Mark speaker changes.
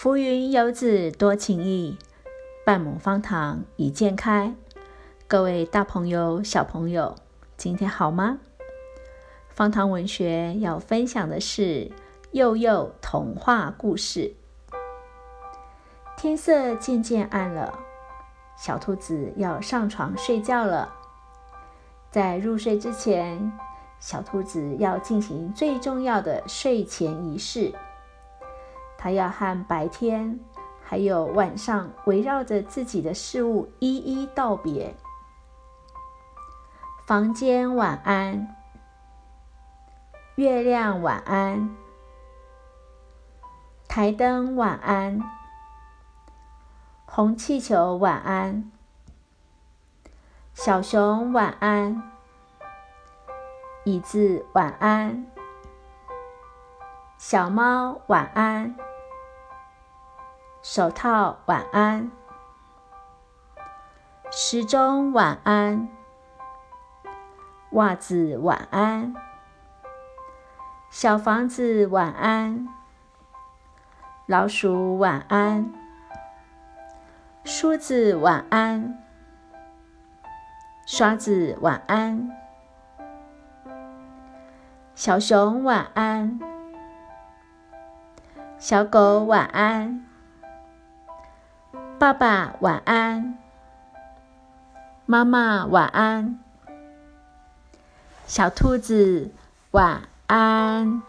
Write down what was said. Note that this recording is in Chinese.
Speaker 1: 浮云游子多情意，半亩方塘一鉴开。各位大朋友、小朋友，今天好吗？方塘文学要分享的是幼幼童话故事。天色渐渐暗了，小兔子要上床睡觉了。在入睡之前，小兔子要进行最重要的睡前仪式。他要和白天还有晚上围绕着自己的事物一一道别。房间晚安，月亮晚安，台灯晚安，红气球晚安，小熊晚安，椅子晚安，小猫晚安，手套晚安，时钟晚安。袜子晚安，小房子晚安，老鼠晚安，梳子晚安，刷子晚安，小熊晚安，小狗晚安，爸爸晚安，妈妈晚安。小兔子，晚安。